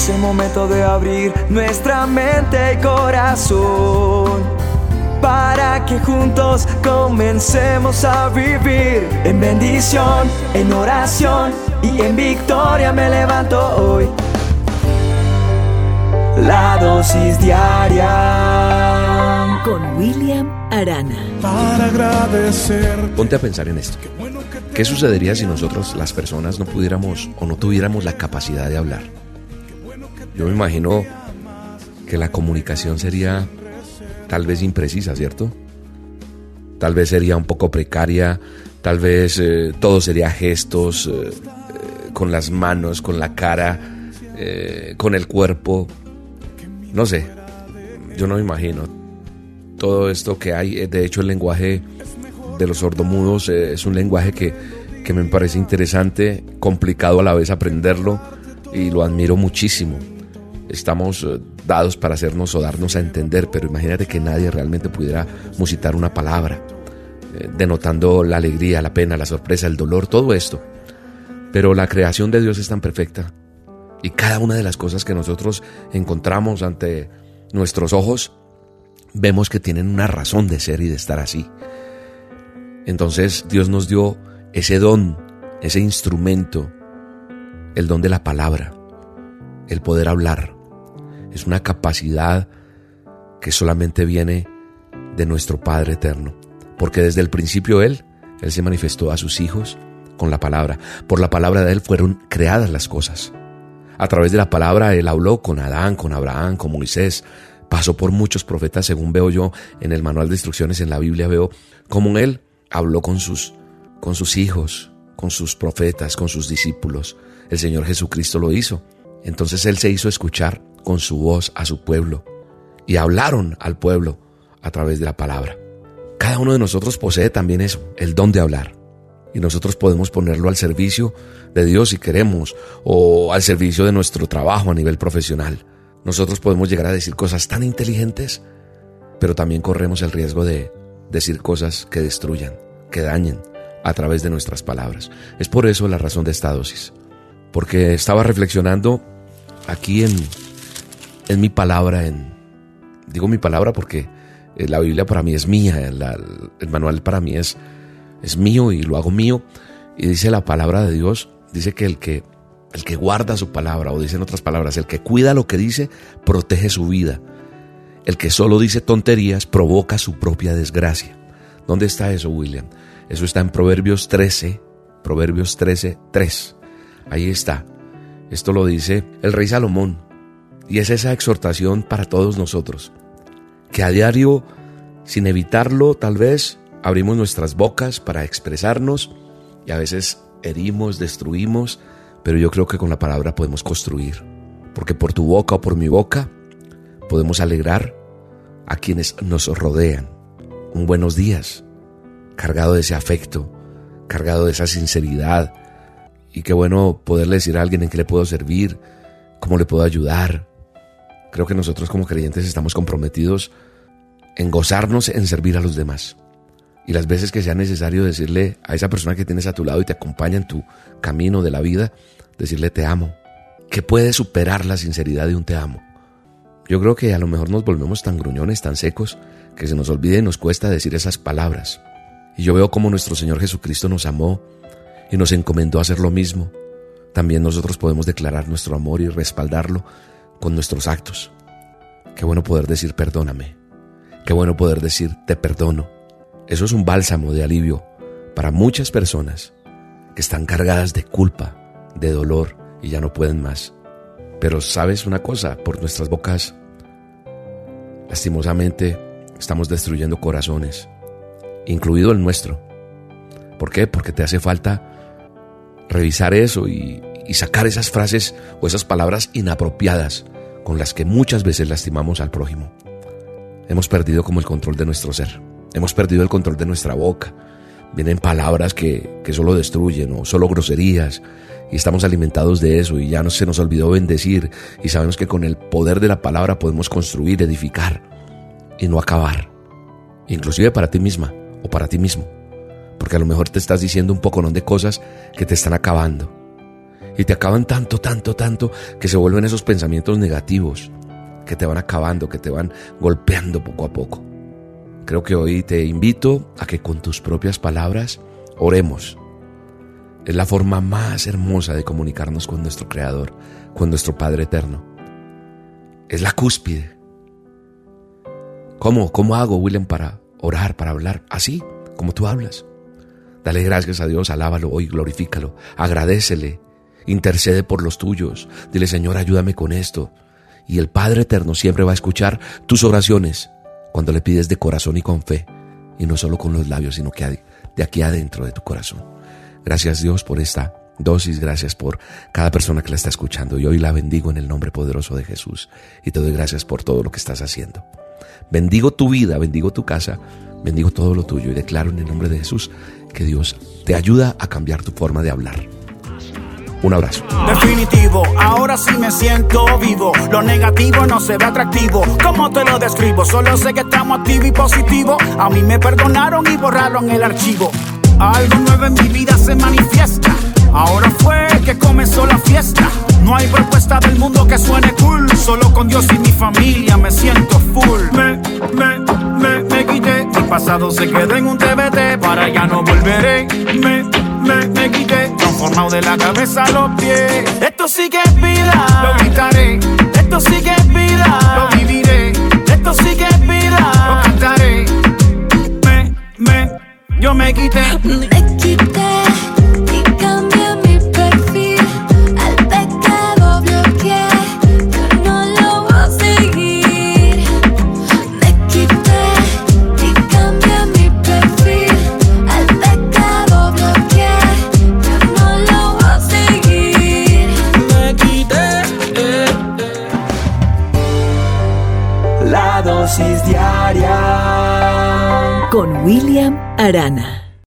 Es el momento de abrir nuestra mente y corazón para que juntos comencemos a vivir en bendición, en oración y en victoria me levanto hoy. La dosis diaria con William Arana. Para agradecer. Ponte a pensar en esto. ¿Qué sucedería si nosotros, las personas, no pudiéramos o no tuviéramos la capacidad de hablar? Yo me imagino que la comunicación sería tal vez imprecisa, ¿cierto? Tal vez sería un poco precaria, tal vez eh, todo sería gestos, eh, eh, con las manos, con la cara, con el cuerpo. No sé, yo no me imagino todo esto que hay. De hecho, el lenguaje de los sordomudos es un lenguaje que, que me parece interesante, complicado a la vez aprenderlo y lo admiro muchísimo estamos eh, dados para hacernos o darnos a entender, pero imagínate que nadie realmente pudiera musitar una palabra, eh, denotando la alegría, la pena, la sorpresa, el dolor, todo esto. Pero la creación de Dios es tan perfecta y cada una de las cosas que nosotros encontramos ante nuestros ojos, vemos que tienen una razón de ser y de estar así. Entonces Dios nos dio ese don, ese instrumento, el don de la palabra, el poder hablar es una capacidad que solamente viene de nuestro Padre eterno. Porque desde el principio Él, Él se manifestó a sus hijos con la palabra. Por la palabra de Él fueron creadas las cosas. A través de la palabra Él habló con Adán, con Abraham, con Moisés. Pasó por muchos profetas, según veo yo en el manual de instrucciones en la Biblia, veo como Él habló con sus, con sus hijos, con sus profetas, con sus discípulos. El Señor Jesucristo lo hizo. Entonces Él se hizo escuchar con su voz a su pueblo y hablaron al pueblo a través de la palabra. Cada uno de nosotros posee también eso, el don de hablar. Y nosotros podemos ponerlo al servicio de Dios si queremos, o al servicio de nuestro trabajo a nivel profesional. Nosotros podemos llegar a decir cosas tan inteligentes, pero también corremos el riesgo de decir cosas que destruyan, que dañen a través de nuestras palabras. Es por eso la razón de esta dosis. Porque estaba reflexionando aquí en en mi palabra, en, digo mi palabra porque eh, la Biblia para mí es mía, el manual para mí es, es mío y lo hago mío. Y dice la palabra de Dios, dice que el que el que guarda su palabra, o dice en otras palabras, el que cuida lo que dice, protege su vida. El que solo dice tonterías provoca su propia desgracia. ¿Dónde está eso, William? Eso está en Proverbios 13, Proverbios 13, 3. Ahí está. Esto lo dice el rey Salomón y es esa exhortación para todos nosotros, que a diario, sin evitarlo tal vez, abrimos nuestras bocas para expresarnos y a veces herimos, destruimos, pero yo creo que con la palabra podemos construir, porque por tu boca o por mi boca podemos alegrar a quienes nos rodean. Un buenos días, cargado de ese afecto, cargado de esa sinceridad. Y qué bueno poderle decir a alguien en qué le puedo servir, cómo le puedo ayudar, Creo que nosotros como creyentes estamos comprometidos en gozarnos en servir a los demás. Y las veces que sea necesario decirle a esa persona que tienes a tu lado y te acompaña en tu camino de la vida, decirle te amo. ¿Qué puede superar la sinceridad de un te amo? Yo creo que a lo mejor nos volvemos tan gruñones, tan secos, que se nos olvide y nos cuesta decir esas palabras. Y yo veo como nuestro Señor Jesucristo nos amó y nos encomendó a hacer lo mismo. También nosotros podemos declarar nuestro amor y respaldarlo con nuestros actos. Qué bueno poder decir perdóname. Qué bueno poder decir te perdono. Eso es un bálsamo de alivio para muchas personas que están cargadas de culpa, de dolor y ya no pueden más. Pero sabes una cosa, por nuestras bocas, lastimosamente, estamos destruyendo corazones, incluido el nuestro. ¿Por qué? Porque te hace falta revisar eso y, y sacar esas frases o esas palabras inapropiadas con las que muchas veces lastimamos al prójimo. Hemos perdido como el control de nuestro ser. Hemos perdido el control de nuestra boca. Vienen palabras que, que solo destruyen o solo groserías y estamos alimentados de eso y ya no se nos olvidó bendecir y sabemos que con el poder de la palabra podemos construir, edificar y no acabar. Inclusive para ti misma o para ti mismo. Porque a lo mejor te estás diciendo un poco de cosas que te están acabando Y te acaban tanto, tanto, tanto que se vuelven esos pensamientos negativos que te van acabando, que te van golpeando poco a poco. Creo que hoy te invito a que con tus propias palabras oremos. Es la forma más hermosa de comunicarnos con nuestro Creador, con nuestro Padre Eterno. Es la cúspide. ¿Cómo? ¿Cómo hago, William, para orar, para hablar? Así, como tú hablas. Dale gracias a Dios, alábalo hoy, glorifícalo, agradecele, intercede por los tuyos. Dile, Señor, ayúdame con esto. Y el Padre Eterno siempre va a escuchar tus oraciones cuando le pides de corazón y con fe, y no solo con los labios, sino que de aquí adentro de tu corazón. Gracias Dios por esta dosis, gracias por cada persona que la está escuchando y hoy la bendigo en el nombre poderoso de Jesús y te doy gracias por todo lo que estás haciendo. Bendigo tu vida, bendigo tu casa, bendigo todo lo tuyo y declaro en el nombre de Jesús que Dios te ayuda a cambiar tu forma de hablar. Un abrazo. Definitivo, ahora sí me siento vivo. Lo negativo no se ve atractivo. ¿Cómo te lo describo? Solo sé que estamos activos y positivos. A mí me perdonaron y borraron el archivo. Algo nuevo en mi vida se manifiesta. Ahora fue que comenzó la fiesta. No hay propuesta del mundo que suene cool. Solo con Dios y mi familia me siento full. Me, me, me, me quité. Mi pasado se quedó en un TBT. Para ya no volveré. Me, me, me quité. Transformado de la cabeza a los pies. Esto sí que William Arana.